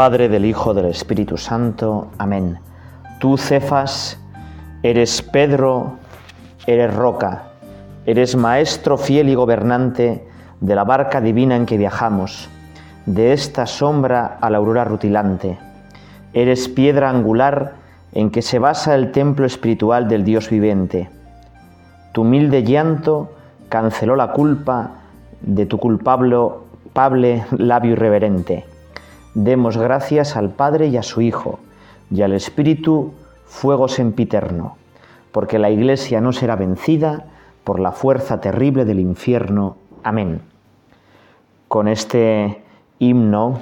Padre, del Hijo, del Espíritu Santo. Amén. Tú, Cefas, eres Pedro, eres roca, eres maestro fiel y gobernante de la barca divina en que viajamos, de esta sombra a la aurora rutilante. Eres piedra angular en que se basa el templo espiritual del Dios viviente. Tu humilde llanto canceló la culpa de tu culpable labio irreverente. Demos gracias al Padre y a su Hijo, y al Espíritu fuego sempiterno, porque la Iglesia no será vencida por la fuerza terrible del infierno. Amén. Con este himno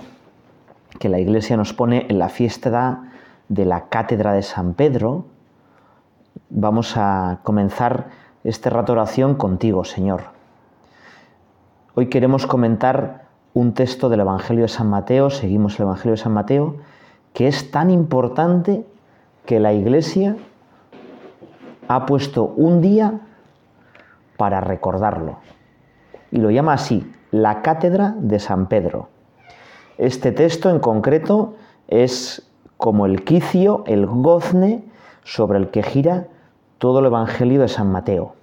que la Iglesia nos pone en la fiesta de la Cátedra de San Pedro, vamos a comenzar este rato oración contigo, Señor. Hoy queremos comentar un texto del Evangelio de San Mateo, seguimos el Evangelio de San Mateo, que es tan importante que la Iglesia ha puesto un día para recordarlo. Y lo llama así, la Cátedra de San Pedro. Este texto en concreto es como el quicio, el gozne sobre el que gira todo el Evangelio de San Mateo.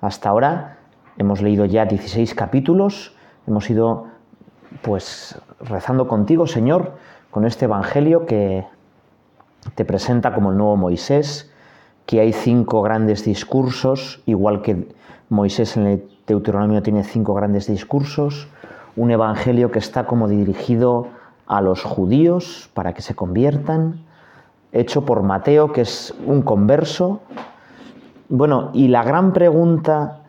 Hasta ahora hemos leído ya 16 capítulos, hemos ido pues rezando contigo, Señor, con este Evangelio que te presenta como el nuevo Moisés, que hay cinco grandes discursos, igual que Moisés en el Deuteronomio tiene cinco grandes discursos, un Evangelio que está como dirigido a los judíos para que se conviertan, hecho por Mateo, que es un converso. Bueno, y la gran pregunta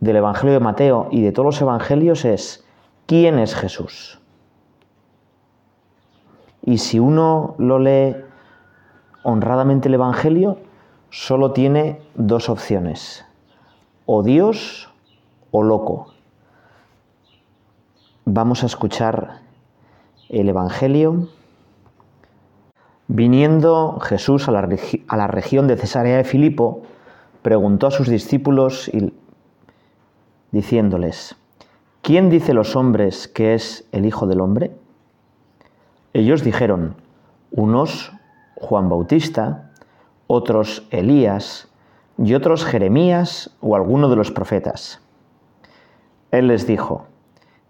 del Evangelio de Mateo y de todos los Evangelios es, ¿quién es Jesús? Y si uno lo lee honradamente el Evangelio, solo tiene dos opciones, o Dios o loco. Vamos a escuchar el Evangelio. Viniendo Jesús a la, a la región de Cesarea de Filipo, preguntó a sus discípulos y diciéndoles, ¿quién dice los hombres que es el Hijo del Hombre? Ellos dijeron, unos Juan Bautista, otros Elías y otros Jeremías o alguno de los profetas. Él les dijo,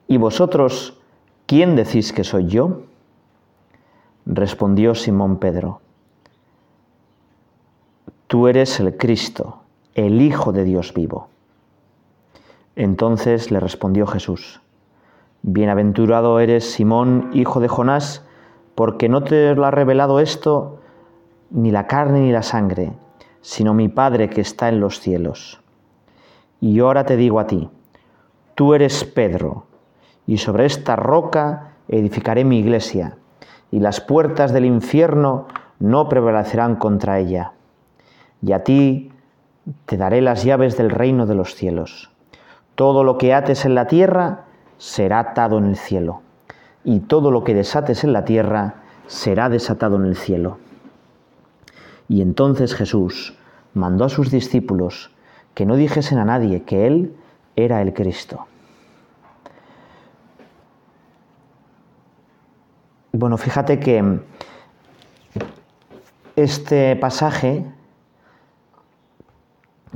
¿y vosotros quién decís que soy yo? Respondió Simón Pedro, tú eres el Cristo, el Hijo de Dios vivo. Entonces le respondió Jesús, Bienaventurado eres Simón, hijo de Jonás, porque no te lo ha revelado esto ni la carne ni la sangre, sino mi Padre que está en los cielos. Y ahora te digo a ti, tú eres Pedro, y sobre esta roca edificaré mi iglesia, y las puertas del infierno no prevalecerán contra ella. Y a ti te daré las llaves del reino de los cielos. Todo lo que ates en la tierra será atado en el cielo, y todo lo que desates en la tierra será desatado en el cielo. Y entonces Jesús mandó a sus discípulos que no dijesen a nadie que Él era el Cristo. Bueno, fíjate que este pasaje,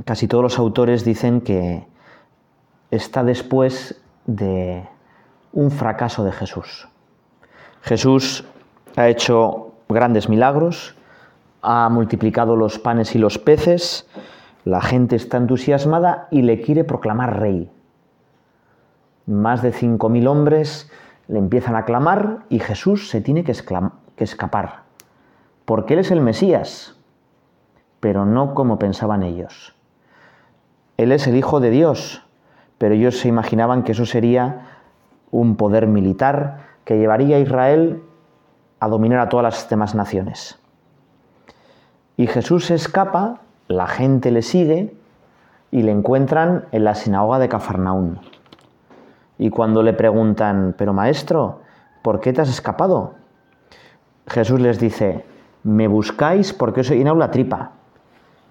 casi todos los autores dicen que está después de un fracaso de Jesús. Jesús ha hecho grandes milagros, ha multiplicado los panes y los peces, la gente está entusiasmada y le quiere proclamar rey. Más de 5.000 hombres le empiezan a clamar y Jesús se tiene que, que escapar, porque Él es el Mesías, pero no como pensaban ellos. Él es el Hijo de Dios, pero ellos se imaginaban que eso sería un poder militar que llevaría a Israel a dominar a todas las demás naciones. Y Jesús se escapa, la gente le sigue y le encuentran en la sinagoga de Cafarnaún. Y cuando le preguntan, pero maestro, ¿por qué te has escapado? Jesús les dice, me buscáis porque os he llenado la tripa.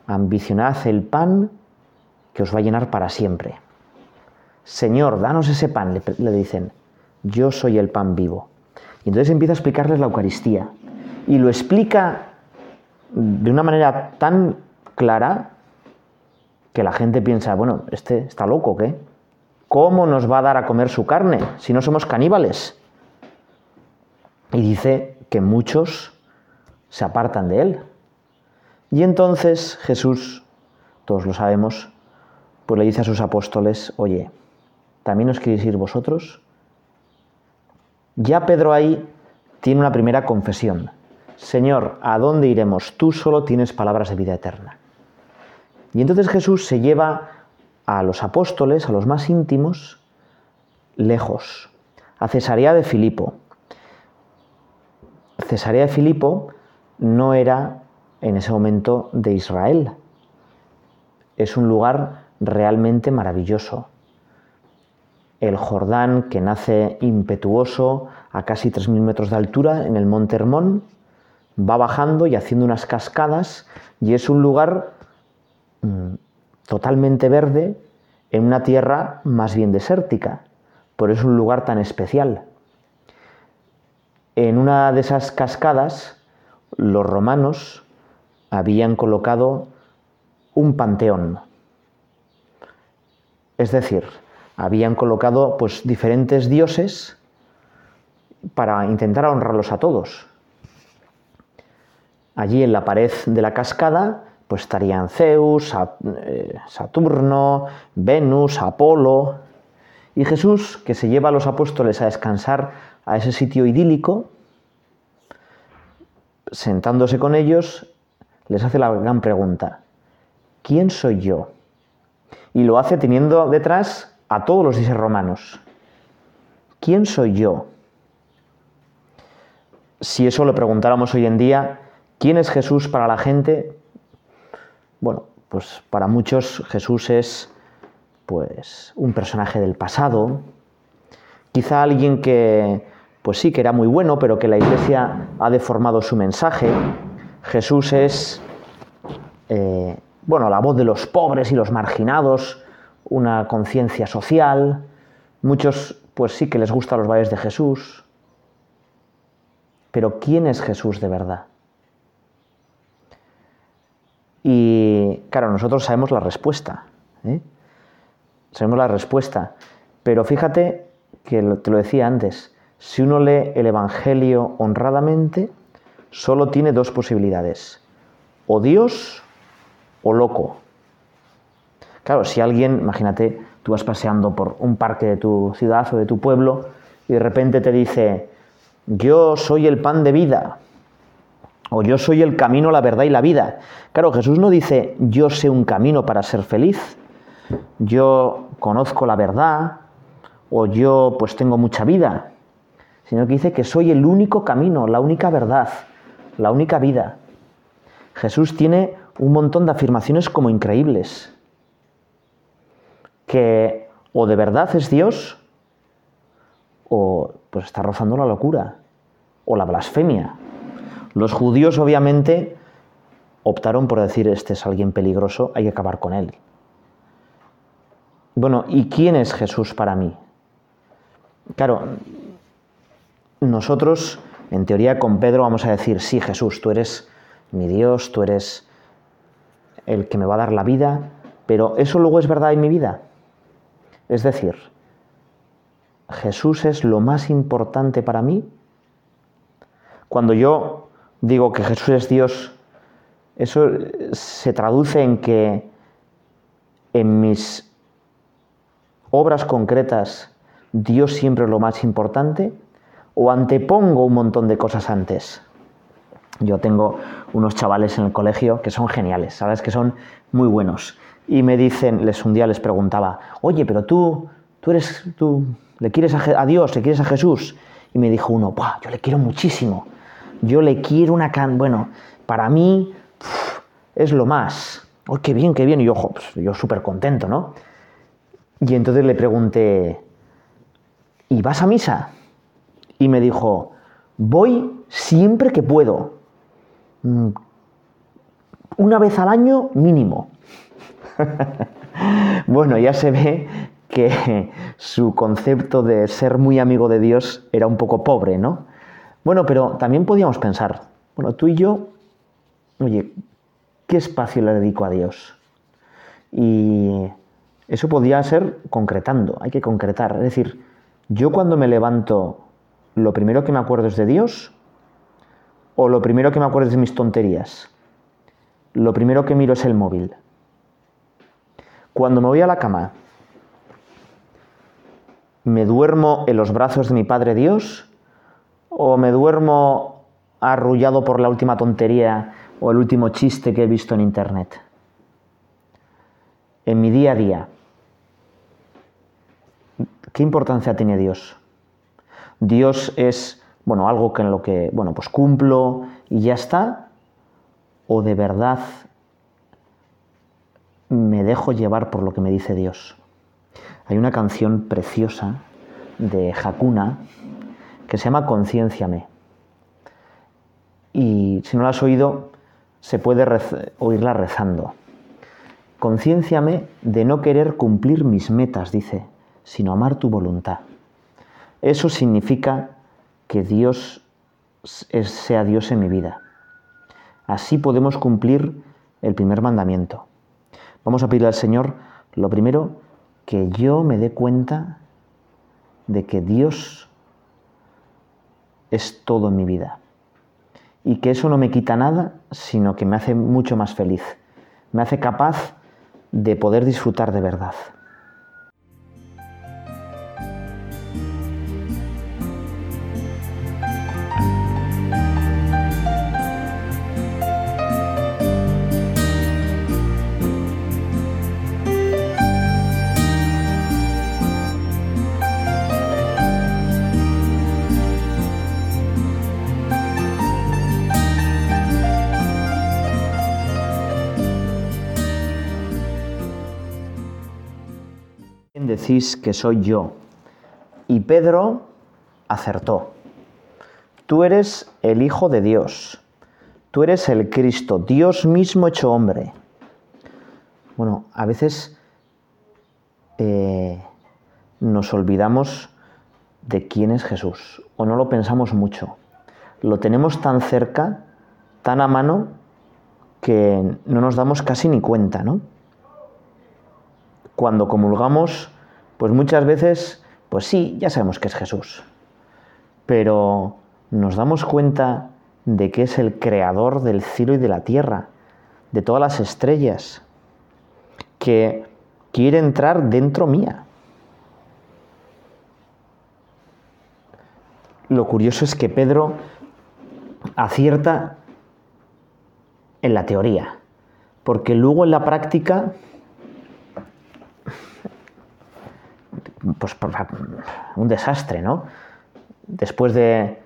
Ambicionad el pan que os va a llenar para siempre. Señor, danos ese pan, le, dicen, yo soy el pan vivo. Y entonces empieza a explicarles la Eucaristía. Y lo explica de una manera tan clara que la gente piensa, bueno, este está loco, ¿qué? ¿Cómo nos va a dar a comer su carne si no somos caníbales? Y dice que muchos se apartan de él. Y entonces Jesús, todos lo sabemos, pues le dice a sus apóstoles, oye, ¿también os queréis ir vosotros? Ya Pedro ahí tiene una primera confesión. Señor, ¿a dónde iremos? Tú solo tienes palabras de vida eterna. Y entonces Jesús se lleva a los apóstoles, a los más íntimos, lejos, a Cesarea de Filipo. Cesarea de Filipo no era en ese momento de Israel. Es un lugar realmente maravilloso. El Jordán, que nace impetuoso a casi 3.000 metros de altura en el monte Hermón, va bajando y haciendo unas cascadas y es un lugar mm, totalmente verde en una tierra más bien desértica. Por eso es un lugar tan especial. En una de esas cascadas, los romanos habían colocado un panteón. Es decir, habían colocado pues diferentes dioses para intentar honrarlos a todos. Allí en la pared de la cascada pues estarían Zeus, eh, Saturno, Venus, Apolo. Y Jesús, que se lleva a los apóstoles a descansar a ese sitio idílico, sentándose con ellos, les hace la gran pregunta, ¿quién soy yo? Y lo hace teniendo detrás a todos los dioses romanos. ¿Quién soy yo? Si eso lo preguntáramos hoy en día, ¿quién es Jesús para la gente? Bueno, pues para muchos Jesús es pues un personaje del pasado, quizá alguien que pues sí que era muy bueno, pero que la Iglesia ha deformado su mensaje. Jesús es eh, bueno la voz de los pobres y los marginados, una conciencia social. Muchos pues sí que les gustan los valles de Jesús. Pero ¿quién es Jesús de verdad? Y claro, nosotros sabemos la respuesta. ¿eh? Sabemos la respuesta. Pero fíjate que te lo decía antes, si uno lee el Evangelio honradamente, solo tiene dos posibilidades. O Dios o loco. Claro, si alguien, imagínate, tú vas paseando por un parque de tu ciudad o de tu pueblo y de repente te dice, yo soy el pan de vida, o yo soy el camino, la verdad y la vida. Claro, Jesús no dice yo sé un camino para ser feliz, yo conozco la verdad, o yo pues tengo mucha vida, sino que dice que soy el único camino, la única verdad, la única vida. Jesús tiene un montón de afirmaciones como increíbles, que o de verdad es Dios, o pues está rozando la locura, o la blasfemia. Los judíos obviamente optaron por decir, este es alguien peligroso, hay que acabar con él. Bueno, ¿y quién es Jesús para mí? Claro, nosotros, en teoría, con Pedro vamos a decir, sí, Jesús, tú eres mi Dios, tú eres el que me va a dar la vida, pero ¿eso luego es verdad en mi vida? Es decir, ¿Jesús es lo más importante para mí? Cuando yo digo que Jesús es Dios, eso se traduce en que en mis obras concretas Dios siempre es lo más importante o antepongo un montón de cosas antes. Yo tengo unos chavales en el colegio que son geniales, sabes que son muy buenos y me dicen, les un día les preguntaba, oye, pero tú, tú eres, tú le quieres a, Dios, le quieres a Jesús y me dijo uno, yo le quiero muchísimo yo le quiero una can... Bueno, para mí es lo más. ¡Oh, qué bien, qué bien! Y yo, pues, yo súper contento, ¿no? Y entonces le pregunté, ¿y vas a misa? Y me dijo, voy siempre que puedo. Mm, una vez al año mínimo. bueno, ya se ve que su concepto de ser muy amigo de Dios era un poco pobre, ¿no? Bueno, pero también podíamos pensar, bueno, tú y yo, oye, ¿qué espacio le dedico a Dios? Y eso podría ser concretando, hay que concretar. Es decir, yo cuando me levanto, lo primero que me acuerdo es de Dios o lo primero que me acuerdo es de mis tonterías. Lo primero que miro es el móvil. Cuando me voy a la cama, ¿me duermo en los brazos de mi Padre Dios o me duermo arrullado por la última tontería o el último chiste que he visto en Internet? En mi día a día, ¿qué importancia tiene Dios? Dios es, bueno, algo que en lo que, bueno, pues cumplo y ya está, o de verdad me dejo llevar por lo que me dice Dios. Hay una canción preciosa de Hakuna que se llama Concienciame. Y si no la has oído, se puede oírla rezando. Concienciame de no querer cumplir mis metas, dice, sino amar tu voluntad. Eso significa que Dios sea Dios en mi vida. Así podemos cumplir el primer mandamiento. Vamos a pedirle al Señor, lo primero, que yo me dé cuenta de que Dios es todo en mi vida. Y que eso no me quita nada, sino que me hace mucho más feliz. Me hace capaz de poder disfrutar de verdad. Decís que soy yo? Y Pedro acertó. Tú eres el Hijo de Dios. Tú eres el Cristo, Dios mismo hecho hombre. Bueno, a veces eh, nos olvidamos de quién es Jesús o no lo pensamos mucho. Lo tenemos tan cerca, tan a mano, que no nos damos casi ni cuenta, ¿no? Cuando comulgamos pues muchas veces, pues sí, ya sabemos que es Jesús, pero nos damos cuenta de que es el creador del cielo y de la tierra, de todas las estrellas, que quiere entrar dentro mía. Lo curioso es que Pedro acierta en la teoría, porque luego en la práctica pues, un desastre, ¿no? Después de,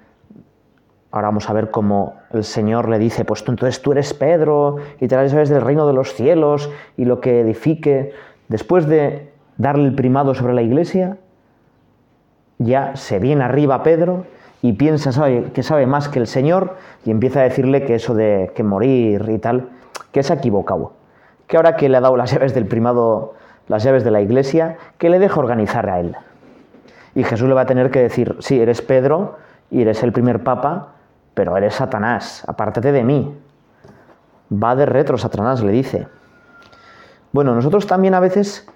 ahora vamos a ver cómo el Señor le dice, pues tú, entonces tú eres Pedro y te sabes del reino de los cielos y lo que edifique. Después de darle el primado sobre la iglesia, ya se viene arriba Pedro y piensa que sabe más que el Señor y empieza a decirle que eso de que morir y tal, que se ha equivocado. Que ahora que le ha dado las llaves del primado las llaves de la iglesia, que le deja organizar a él. Y Jesús le va a tener que decir, sí, eres Pedro y eres el primer papa, pero eres Satanás, apártate de mí. Va de retro Satanás, le dice. Bueno, nosotros también a veces,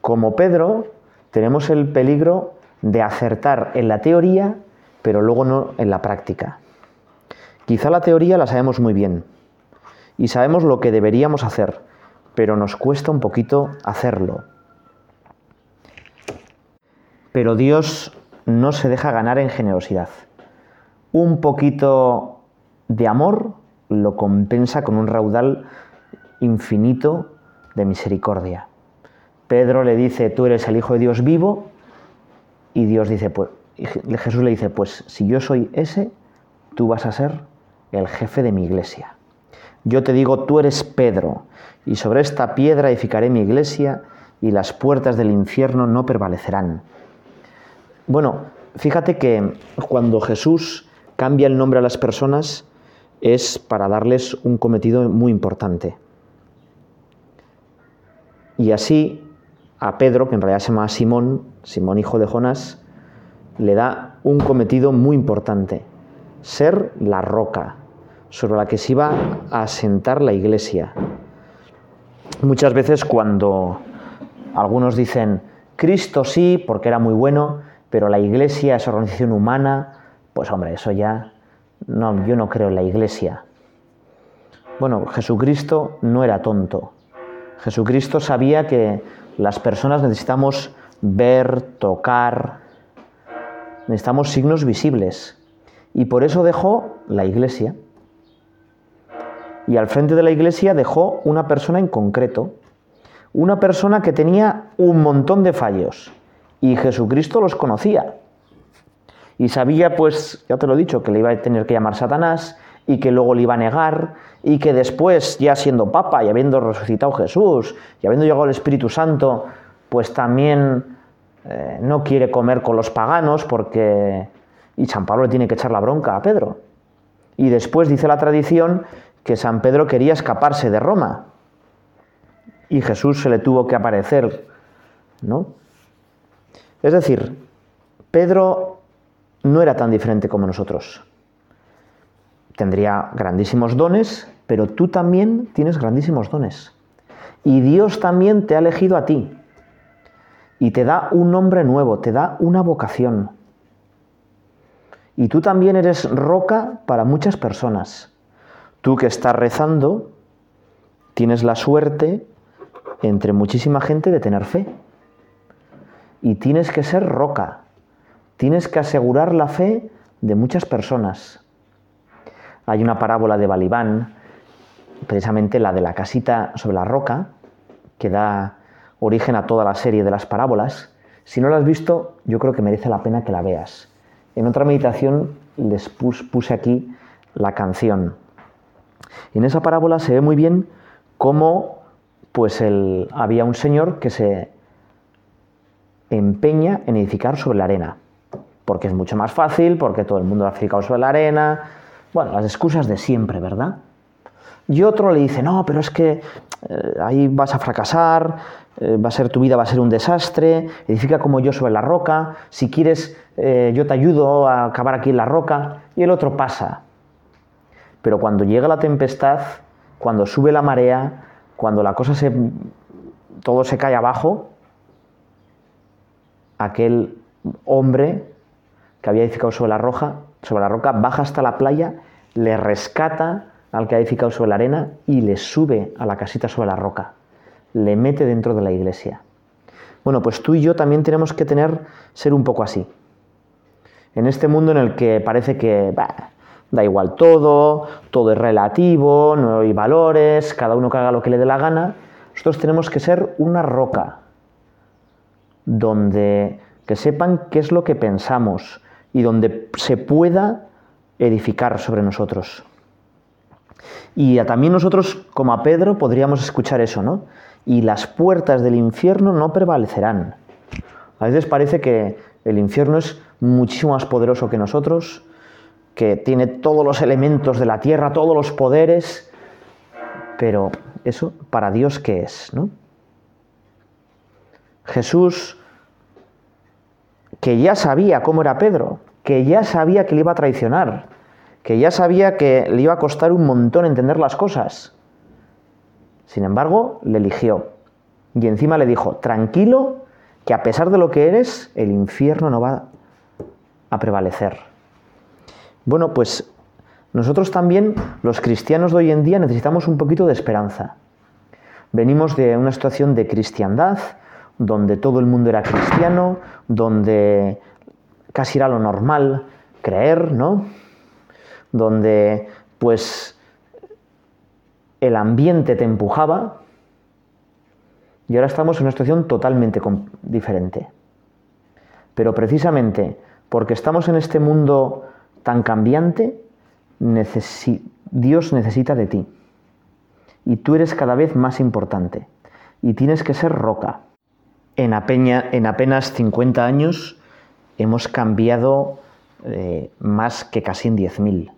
como Pedro, tenemos el peligro de acertar en la teoría, pero luego no en la práctica. Quizá la teoría la sabemos muy bien y sabemos lo que deberíamos hacer, pero nos cuesta un poquito hacerlo. Pero Dios no se deja ganar en generosidad. Un poquito de amor lo compensa con un raudal infinito de misericordia. Pedro le dice, tú eres el Hijo de Dios vivo, y Dios dice, pues, Jesús le dice, pues si yo soy ese, tú vas a ser el jefe de mi iglesia. Yo te digo, tú eres Pedro, y sobre esta piedra edificaré mi iglesia, y las puertas del infierno no prevalecerán. Bueno, fíjate que cuando Jesús cambia el nombre a las personas es para darles un cometido muy importante. Y así a Pedro, que en realidad se llama Simón, Simón hijo de Jonás, le da un cometido muy importante. ser la roca sobre la que se iba a asentar la iglesia. Muchas veces cuando algunos dicen, Cristo sí, porque era muy bueno, pero la iglesia es organización humana, pues hombre, eso ya, no, yo no creo en la iglesia. Bueno, Jesucristo no era tonto. Jesucristo sabía que las personas necesitamos ver, tocar, necesitamos signos visibles. Y por eso dejó la iglesia. Y al frente de la iglesia dejó una persona en concreto, una persona que tenía un montón de fallos. Y Jesucristo los conocía. Y sabía, pues, ya te lo he dicho, que le iba a tener que llamar Satanás y que luego le iba a negar y que después, ya siendo papa y habiendo resucitado Jesús y habiendo llegado el Espíritu Santo, pues también eh, no quiere comer con los paganos porque... Y San Pablo le tiene que echar la bronca a Pedro. Y después dice la tradición que San Pedro quería escaparse de Roma. Y Jesús se le tuvo que aparecer, ¿no? Es decir, Pedro no era tan diferente como nosotros. Tendría grandísimos dones, pero tú también tienes grandísimos dones. Y Dios también te ha elegido a ti y te da un nombre nuevo, te da una vocación. Y tú también eres roca para muchas personas. Tú que estás rezando, tienes la suerte, entre muchísima gente, de tener fe. Y tienes que ser roca. Tienes que asegurar la fe de muchas personas. Hay una parábola de Balibán, precisamente la de la casita sobre la roca, que da origen a toda la serie de las parábolas. Si no la has visto, yo creo que merece la pena que la veas. En otra meditación les puse aquí la canción. En esa parábola se ve muy bien cómo pues había un señor que se empeña en edificar sobre la arena, porque es mucho más fácil, porque todo el mundo ha edificado sobre la arena. Bueno, las excusas de siempre, ¿verdad? Y otro le dice, no, pero es que eh, ahí vas a fracasar, eh, va a ser tu vida, va a ser un desastre, edifica como yo sobre la roca, si quieres eh, yo te ayudo a acabar aquí en la roca, y el otro pasa. Pero cuando llega la tempestad, cuando sube la marea, cuando la cosa se... todo se cae abajo, aquel hombre que había edificado sobre la, roja, sobre la roca baja hasta la playa, le rescata al que ha edificado sobre la arena y le sube a la casita sobre la roca, le mete dentro de la iglesia. Bueno, pues tú y yo también tenemos que tener, ser un poco así. En este mundo en el que parece que da igual todo, todo es relativo, no hay valores, cada uno que haga lo que le dé la gana, nosotros tenemos que ser una roca donde que sepan qué es lo que pensamos y donde se pueda edificar sobre nosotros. Y también nosotros, como a Pedro, podríamos escuchar eso, ¿no? Y las puertas del infierno no prevalecerán. A veces parece que el infierno es muchísimo más poderoso que nosotros, que tiene todos los elementos de la tierra, todos los poderes, pero eso para Dios qué es, ¿no? Jesús, que ya sabía cómo era Pedro, que ya sabía que le iba a traicionar, que ya sabía que le iba a costar un montón entender las cosas. Sin embargo, le eligió. Y encima le dijo, tranquilo, que a pesar de lo que eres, el infierno no va a prevalecer. Bueno, pues nosotros también, los cristianos de hoy en día, necesitamos un poquito de esperanza. Venimos de una situación de cristiandad, donde todo el mundo era cristiano, donde casi era lo normal creer, ¿no? donde pues el ambiente te empujaba y ahora estamos en una situación totalmente diferente. Pero precisamente porque estamos en este mundo tan cambiante, Dios necesita de ti. Y tú eres cada vez más importante. Y tienes que ser roca. En, en apenas 50 años hemos cambiado eh, más que casi en 10.000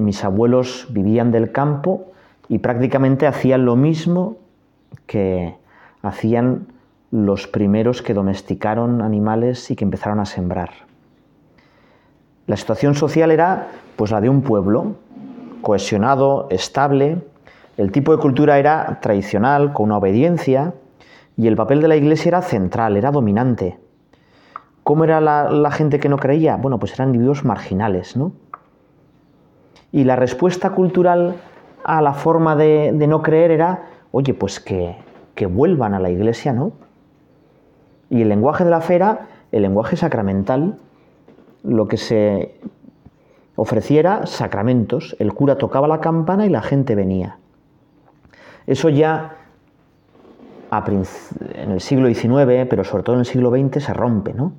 mis abuelos vivían del campo y prácticamente hacían lo mismo que hacían los primeros que domesticaron animales y que empezaron a sembrar. La situación social era pues la de un pueblo cohesionado, estable. El tipo de cultura era tradicional, con una obediencia, y el papel de la iglesia era central, era dominante. ¿Cómo era la, gente que no creía? Bueno, pues eran individuos marginales, ¿no? Y la respuesta cultural a la forma de, no creer era, oye, pues que, que vuelvan a la iglesia, ¿no? Y el lenguaje de la fe era el lenguaje sacramental, lo que se ofreciera sacramentos. El cura tocaba la campana y la gente venía. Eso ya en el siglo XIX, pero sobre todo en el siglo XX, se rompe, ¿no?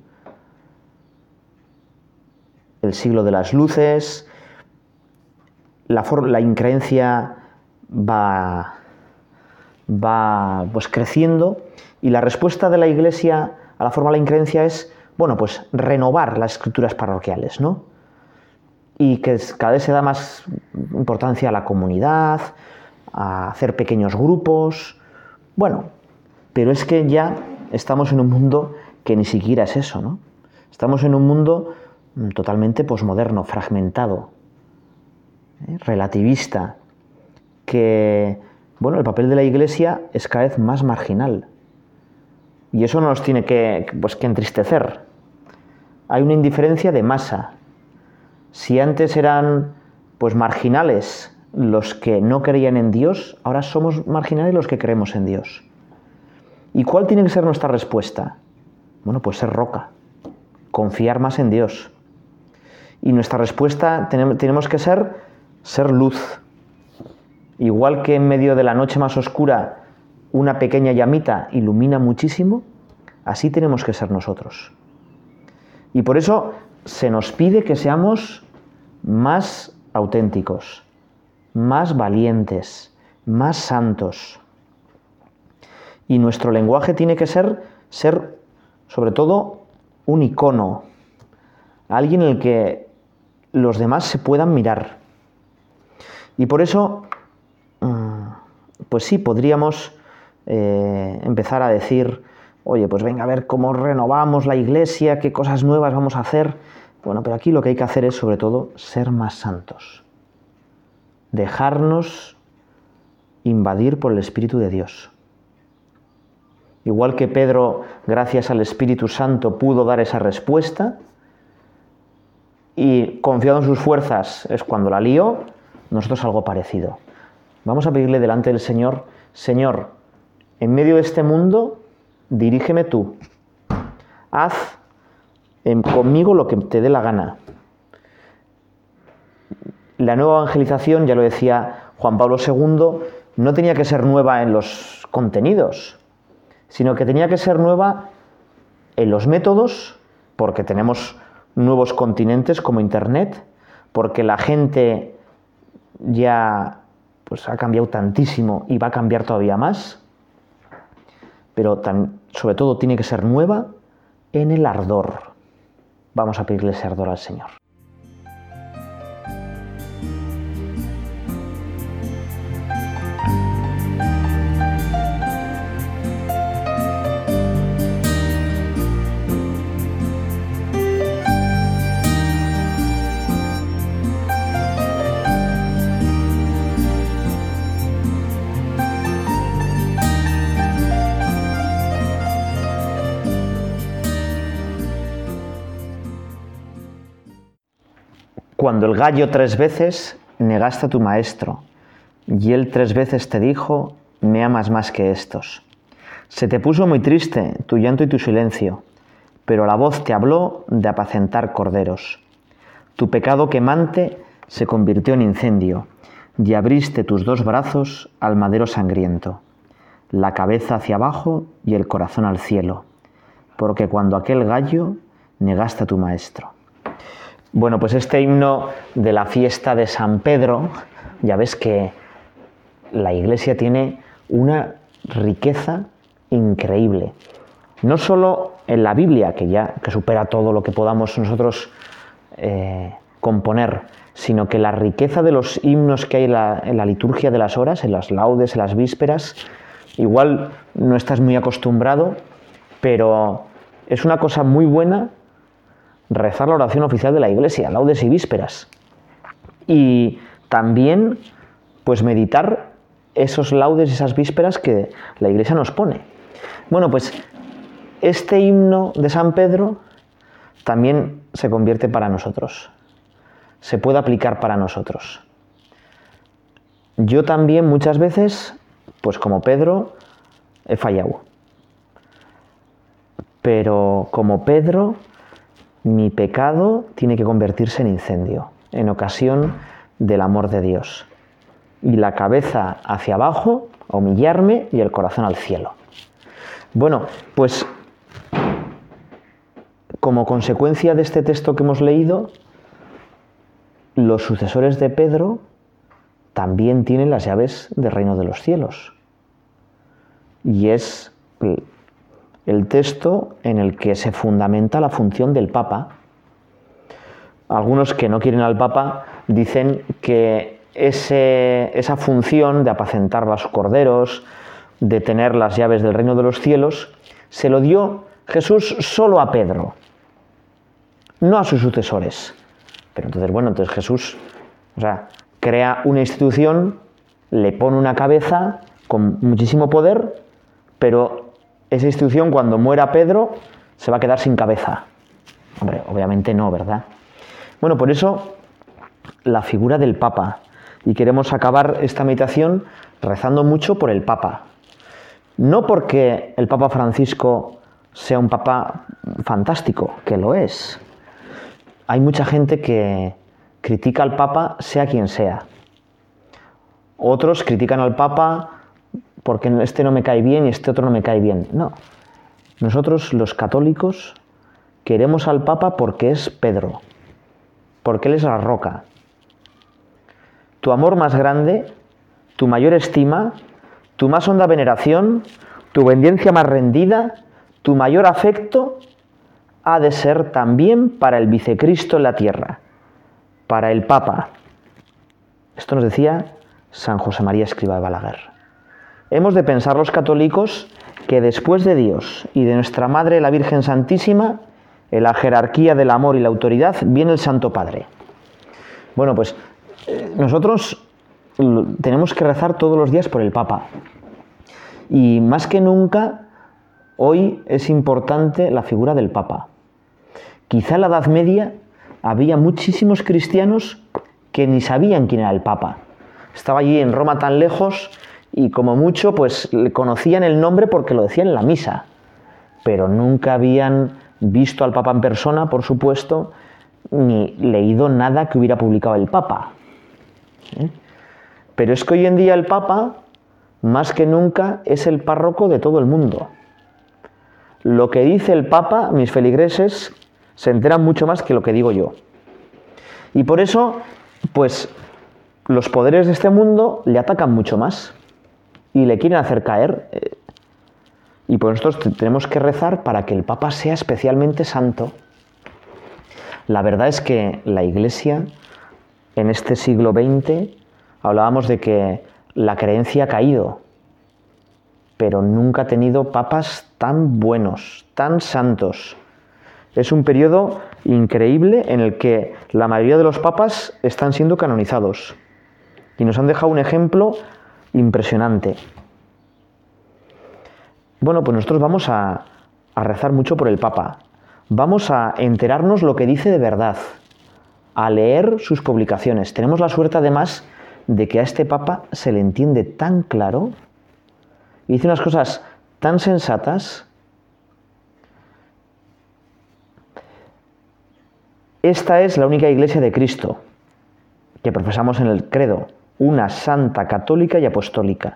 El siglo de las luces, la, la increencia va, va pues, creciendo y la respuesta de la Iglesia a la forma de la increencia es, bueno, pues renovar las escrituras parroquiales, ¿no? Y que cada vez se da más importancia a la comunidad, a hacer pequeños grupos. Bueno, pero es que ya estamos en un mundo que ni siquiera es eso, ¿no? Estamos en un mundo totalmente posmoderno, fragmentado, ¿eh? relativista, que, bueno, el papel de la Iglesia es cada vez más marginal. Y eso nos tiene que, pues, que entristecer. Hay una indiferencia de masa. Si antes eran pues marginales los que no creían en Dios, ahora somos marginales los que creemos en Dios. ¿Y cuál tiene que ser nuestra respuesta? Bueno, pues ser roca, confiar más en Dios. Y nuestra respuesta tenemos que ser ser luz. Igual que en medio de la noche más oscura una pequeña llamita ilumina muchísimo, así tenemos que ser nosotros. Y por eso se nos pide que seamos más auténticos, más valientes, más santos. Y nuestro lenguaje tiene que ser, ser sobre todo, un icono, alguien en el que los demás se puedan mirar. Y por eso, mm, pues sí, podríamos eh, empezar a decir, oye, pues venga a ver cómo renovamos la iglesia, qué cosas nuevas vamos a hacer. Bueno, pero aquí lo que hay que hacer es sobre todo ser más santos, dejarnos invadir por el Espíritu de Dios. Igual que Pedro, gracias al Espíritu Santo, pudo dar esa respuesta y confiado en sus fuerzas es cuando la lió, nosotros algo parecido. Vamos a pedirle delante del Señor, Señor, en medio de este mundo, dirígeme tú. Haz conmigo lo que te dé la gana. La nueva evangelización, ya lo decía Juan Pablo II, no tenía que ser nueva en los contenidos, sino que tenía que ser nueva en los métodos, porque tenemos nuevos continentes como Internet, porque la gente ya pues, ha cambiado tantísimo y va a cambiar todavía más pero sobre todo tiene que ser nueva en el ardor. Vamos a pedirle ese ardor al Señor. Cuando el gallo tres veces negaste a tu maestro, y él tres veces te dijo, me amas más que estos. Se te puso muy triste tu llanto y tu silencio, pero la voz te habló de apacentar corderos. Tu pecado quemante se convirtió en incendio, y abriste tus dos brazos al madero sangriento, la cabeza hacia abajo y el corazón al cielo, porque cuando aquel gallo negaste a tu maestro. Bueno, pues este himno de la fiesta de San Pedro, ya ves que la iglesia tiene una riqueza increíble. No solo en la Biblia, que ya que supera todo lo que podamos nosotros eh, componer, sino que la riqueza de los himnos que hay en la, en la liturgia de las horas, en las laudes, en las vísperas, igual no estás muy acostumbrado, pero es una cosa muy buena rezar la oración oficial de la iglesia, laudes y vísperas. Y también, pues meditar esos laudes y esas vísperas que la iglesia nos pone. Bueno, pues este himno de San Pedro también se convierte para nosotros, se puede aplicar para nosotros. Yo también muchas veces, pues como Pedro, he fallado. Pero como Pedro, mi pecado tiene que convertirse en incendio, en ocasión del amor de Dios. Y la cabeza hacia abajo, a humillarme, y el corazón al cielo. Bueno, pues como consecuencia de este texto que hemos leído, los sucesores de Pedro también tienen las llaves del reino de los cielos. Y es el texto en el que se fundamenta la función del Papa. Algunos que no quieren al Papa dicen que esa función de apacentar los corderos, de tener las llaves del reino de los cielos, se lo dio Jesús solo a Pedro, no a sus sucesores. Pero entonces, bueno, entonces Jesús o sea, crea una institución, le pone una cabeza con muchísimo poder, pero esa institución cuando muera Pedro se va a quedar sin cabeza. Hombre, obviamente no, ¿verdad? Bueno, por eso la figura del Papa. Y queremos acabar esta meditación rezando mucho por el Papa. No porque el Papa Francisco sea un Papa fantástico, que lo es. Hay mucha gente que critica al Papa sea quien sea. Otros critican al Papa porque este no me cae bien y este otro no me cae bien. No. Nosotros los católicos queremos al Papa porque es Pedro, porque Él es la roca. Tu amor más grande, tu mayor estima, tu más honda veneración, tu obediencia más rendida, tu mayor afecto ha de ser también para el vicecristo en la tierra, para el Papa. Esto nos decía San José María Escriba de Balaguer. Hemos de pensar los católicos que después de Dios y de nuestra Madre la Virgen Santísima, en la jerarquía del amor y la autoridad, viene el Santo Padre. Bueno, pues eh, nosotros tenemos que rezar todos los días por el Papa. Y más que nunca, hoy es importante la figura del Papa. Quizá en la Edad Media había muchísimos cristianos que ni sabían quién era el Papa. Estaba allí en Roma tan lejos y como mucho pues le conocían el nombre porque lo decían en la misa, pero nunca habían visto al Papa en persona, por supuesto, ni leído nada que hubiera publicado el Papa. ¿eh? Pero es que hoy en día el Papa, más que nunca, es el párroco de todo el mundo. Lo que dice el Papa, mis feligreses, se enteran mucho más que lo que digo yo. Y por eso, pues, los poderes de este mundo le atacan mucho más y le quieren hacer caer. Eh, y pues nosotros tenemos que rezar para que el Papa sea especialmente santo. La verdad es que la Iglesia en este siglo XX hablábamos de que la creencia ha caído, pero nunca ha tenido papas tan buenos, tan santos. Es un periodo increíble en el que la mayoría de los papas están siendo canonizados y nos han dejado un ejemplo impresionante. Bueno, pues nosotros vamos a, rezar mucho por el Papa. Vamos a enterarnos lo que dice de verdad, a leer sus publicaciones. Tenemos la suerte además de que a este Papa se le entiende tan claro y dice unas cosas tan sensatas. Esta es la única iglesia de Cristo que profesamos en el credo una santa católica y apostólica,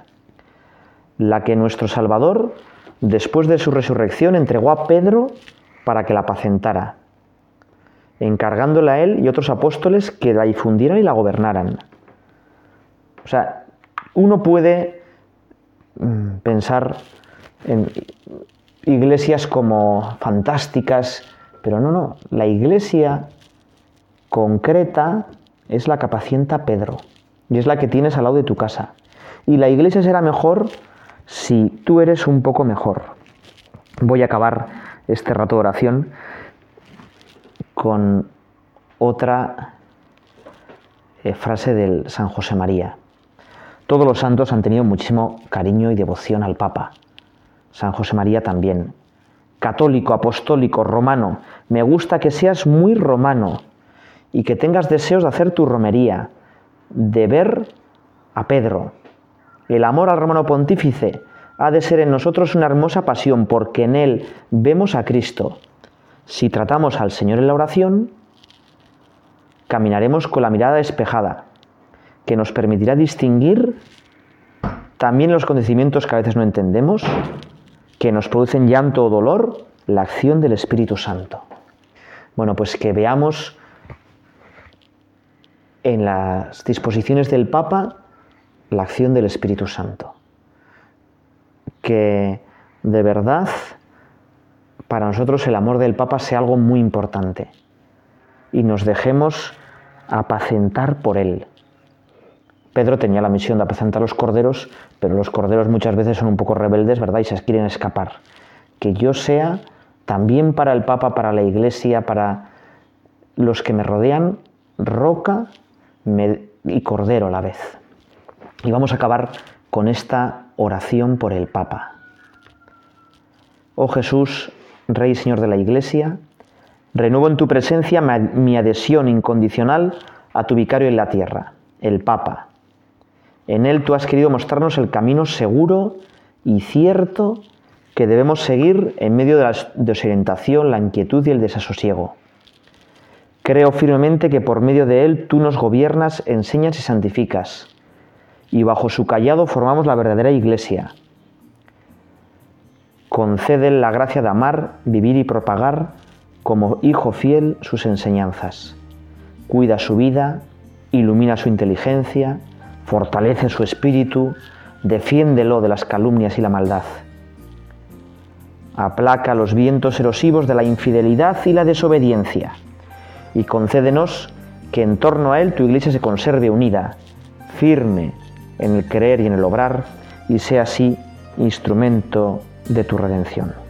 la que nuestro Salvador, después de su resurrección, entregó a Pedro para que la apacentara, encargándola a él y otros apóstoles que la difundieran y la gobernaran. O sea, uno puede mm, pensar en iglesias como fantásticas, pero no, no, la iglesia concreta es la que apacienta Pedro y es la que tienes al lado de tu casa. Y la iglesia será mejor si tú eres un poco mejor. Voy a acabar este rato de oración con otra eh, frase del San José María. Todos los santos han tenido muchísimo cariño y devoción al Papa. San José María también. Católico, apostólico, romano. Me gusta que seas muy romano y que tengas deseos de hacer tu romería, de ver a Pedro. El amor al romano pontífice ha de ser en nosotros una hermosa pasión porque en él vemos a Cristo. Si tratamos al Señor en la oración, caminaremos con la mirada despejada, que nos permitirá distinguir también los acontecimientos que a veces no entendemos, que nos producen llanto o dolor, la acción del Espíritu Santo. Bueno, pues que veamos en las disposiciones del Papa la acción del Espíritu Santo. Que de verdad para nosotros el amor del Papa sea algo muy importante y nos dejemos apacentar por él. Pedro tenía la misión de apacentar los corderos, pero los corderos muchas veces son un poco rebeldes, ¿verdad? Y se quieren escapar. Que yo sea también para el Papa, para la Iglesia, para los que me rodean, roca y cordero a la vez. Y vamos a acabar con esta oración por el Papa. Oh Jesús, Rey y Señor de la Iglesia, renuevo en tu presencia mi adhesión incondicional a tu vicario en la tierra, el Papa. En él tú has querido mostrarnos el camino seguro y cierto que debemos seguir en medio de la desorientación, la inquietud y el desasosiego. Creo firmemente que por medio de él tú nos gobiernas, enseñas y santificas, y bajo su callado formamos la verdadera iglesia. Concede la gracia de amar, vivir y propagar como hijo fiel sus enseñanzas. Cuida su vida, ilumina su inteligencia, fortalece su espíritu, defiéndelo de las calumnias y la maldad. Aplaca los vientos erosivos de la infidelidad y la desobediencia y concédenos que en torno a Él tu iglesia se conserve unida, firme en el creer y en el obrar, y sea así instrumento de tu redención.